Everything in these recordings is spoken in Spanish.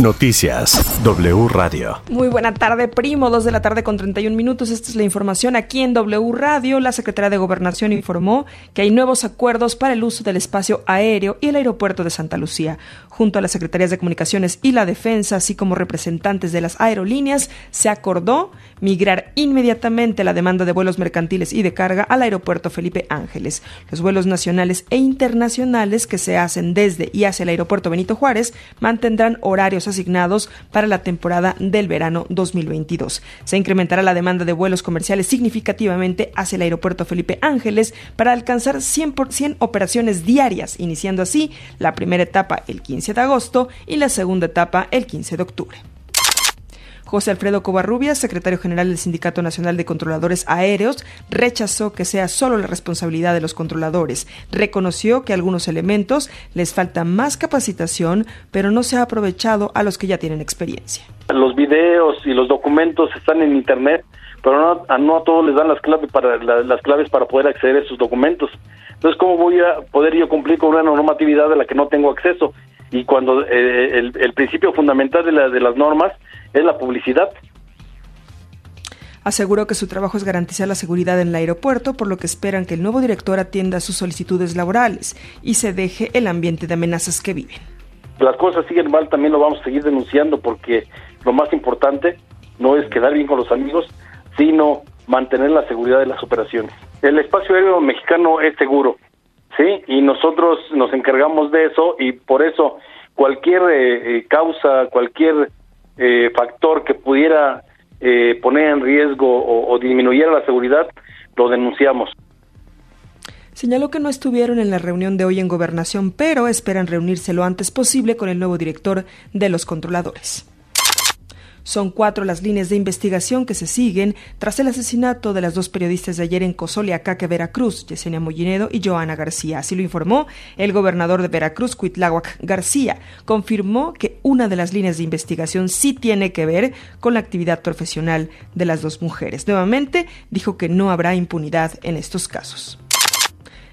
Noticias W Radio. Muy buena tarde, primo. Dos de la tarde con 31 minutos. Esta es la información aquí en W Radio. La Secretaría de Gobernación informó que hay nuevos acuerdos para el uso del espacio aéreo y el aeropuerto de Santa Lucía. Junto a las Secretarías de Comunicaciones y la Defensa, así como representantes de las aerolíneas, se acordó migrar inmediatamente la demanda de vuelos mercantiles y de carga al aeropuerto Felipe Ángeles. Los vuelos nacionales e internacionales que se hacen desde y hacia el aeropuerto Benito Juárez mantendrán horarios asignados para la temporada del verano 2022. Se incrementará la demanda de vuelos comerciales significativamente hacia el aeropuerto Felipe Ángeles para alcanzar 100%, operaciones diarias, iniciando así la primera etapa el 15 de agosto y la segunda etapa el 15 de octubre. José Alfredo Covarrubias, secretario general del Sindicato Nacional de Controladores Aéreos, rechazó que sea solo la responsabilidad de los controladores. Reconoció que a algunos elementos les falta más capacitación, pero no se ha aprovechado a los que ya tienen experiencia. Los videos y los documentos están en Internet, pero no, a, no a todos les dan las claves para las claves para poder acceder a esos documentos. Entonces, ¿cómo voy a poder yo cumplir con una normatividad de la que no tengo acceso? Y cuando eh, el, el, principio fundamental de, la, de las normas es la publicidad. Aseguró que su trabajo es garantizar la seguridad en el aeropuerto, por lo que esperan que el nuevo director atienda sus solicitudes laborales y se deje el ambiente de amenazas que viven. Las cosas siguen mal, también lo vamos a seguir denunciando porque lo más importante no es quedar bien con los amigos, sino mantener la seguridad de las operaciones. El espacio aéreo mexicano es seguro, ¿sí? Y nosotros nos encargamos de eso y por eso cualquier eh, eh causa, cualquier eh, factor que pudiera eh, poner en riesgo o, o disminuyera la seguridad, lo denunciamos. Señaló que no estuvieron en la reunión de hoy en gobernación, pero esperan reunirse lo antes posible con el nuevo director de los controladores. Son cuatro las líneas de investigación que se siguen tras el asesinato de las dos periodistas de ayer en Cozoleacaque, Veracruz, Yesenia Mollinedo y Joana García. Así lo informó el gobernador de Veracruz, Cuitláhuac García. Confirmó que una de las líneas de investigación sí tiene que ver con la actividad profesional de las dos mujeres. Nuevamente dijo que no habrá impunidad en estos casos.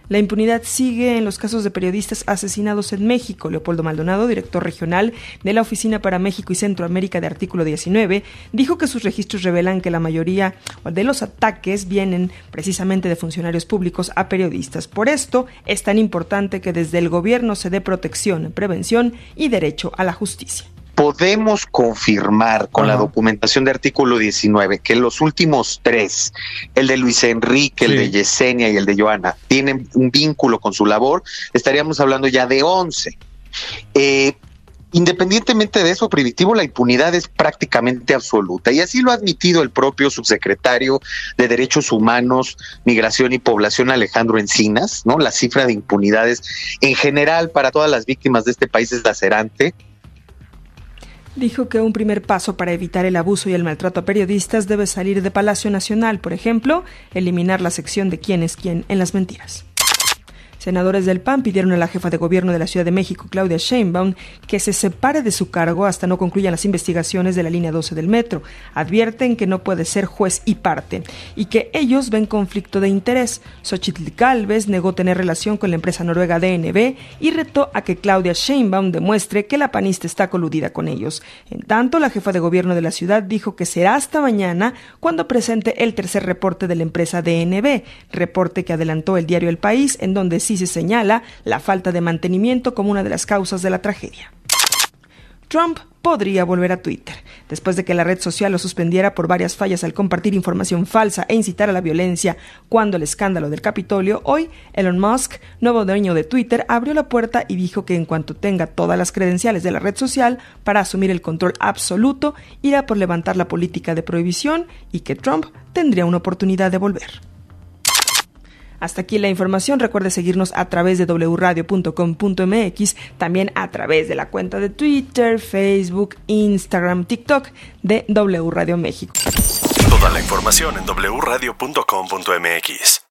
La impunidad sigue en los casos de periodistas asesinados en México. Leopoldo Maldonado, director regional de la Oficina para México y Centroamérica de Artículo 19, dijo que sus registros revelan que la mayoría de los ataques vienen precisamente de funcionarios públicos a periodistas. Por esto es tan importante que desde el gobierno se dé protección, prevención y derecho a la justicia podemos confirmar con la documentación de artículo 19 que los últimos tres, el de Luis Enrique, el de Yesenia y el de Joana, tienen un vínculo con su labor, estaríamos hablando ya de 11. Eh, independientemente de eso, Primitivo, la impunidad es prácticamente absoluta. Y así lo ha admitido el propio subsecretario de Derechos Humanos, Migración y Población, Alejandro Encinas, ¿no? La cifra de impunidades en general para todas las víctimas de este país es lacerante dijo que un primer paso para evitar el abuso y el maltrato a periodistas debe salir de Palacio Nacional, por ejemplo, eliminar la sección de quién es quién en las mentiras. Senadores del PAN pidieron a la jefa de gobierno de la Ciudad de México, Claudia Sheinbaum, que se separe de su cargo hasta no concluyan las investigaciones de la línea 12 del metro. Advierten que no puede ser juez y parte y que ellos ven conflicto de interés. Xochitl Calves negó tener relación con la empresa noruega DNB y retó a que Claudia Sheinbaum demuestre que la panista está coludida con ellos. En tanto, la jefa de gobierno de la ciudad dijo que será hasta mañana cuando presente el tercer reporte de la empresa DNB, reporte que adelantó el diario El País, en donde sí se señala la falta de mantenimiento como una de las causas de la tragedia. Trump podría volver a Twitter. Después de que la red social lo suspendiera por varias fallas al compartir información falsa e incitar a la violencia cuando el escándalo del Capitolio, hoy Elon Musk, nuevo dueño de Twitter, abrió la puerta y dijo que en cuanto tenga todas las credenciales de la red social para asumir el control absoluto, irá por levantar la política de prohibición y que Trump tendría una oportunidad de volver. Hasta aquí la información. Recuerde seguirnos a través de wradio.com.mx, también a través de la cuenta de Twitter, Facebook, Instagram, TikTok de W Radio México. Toda la información en wradio.com.mx.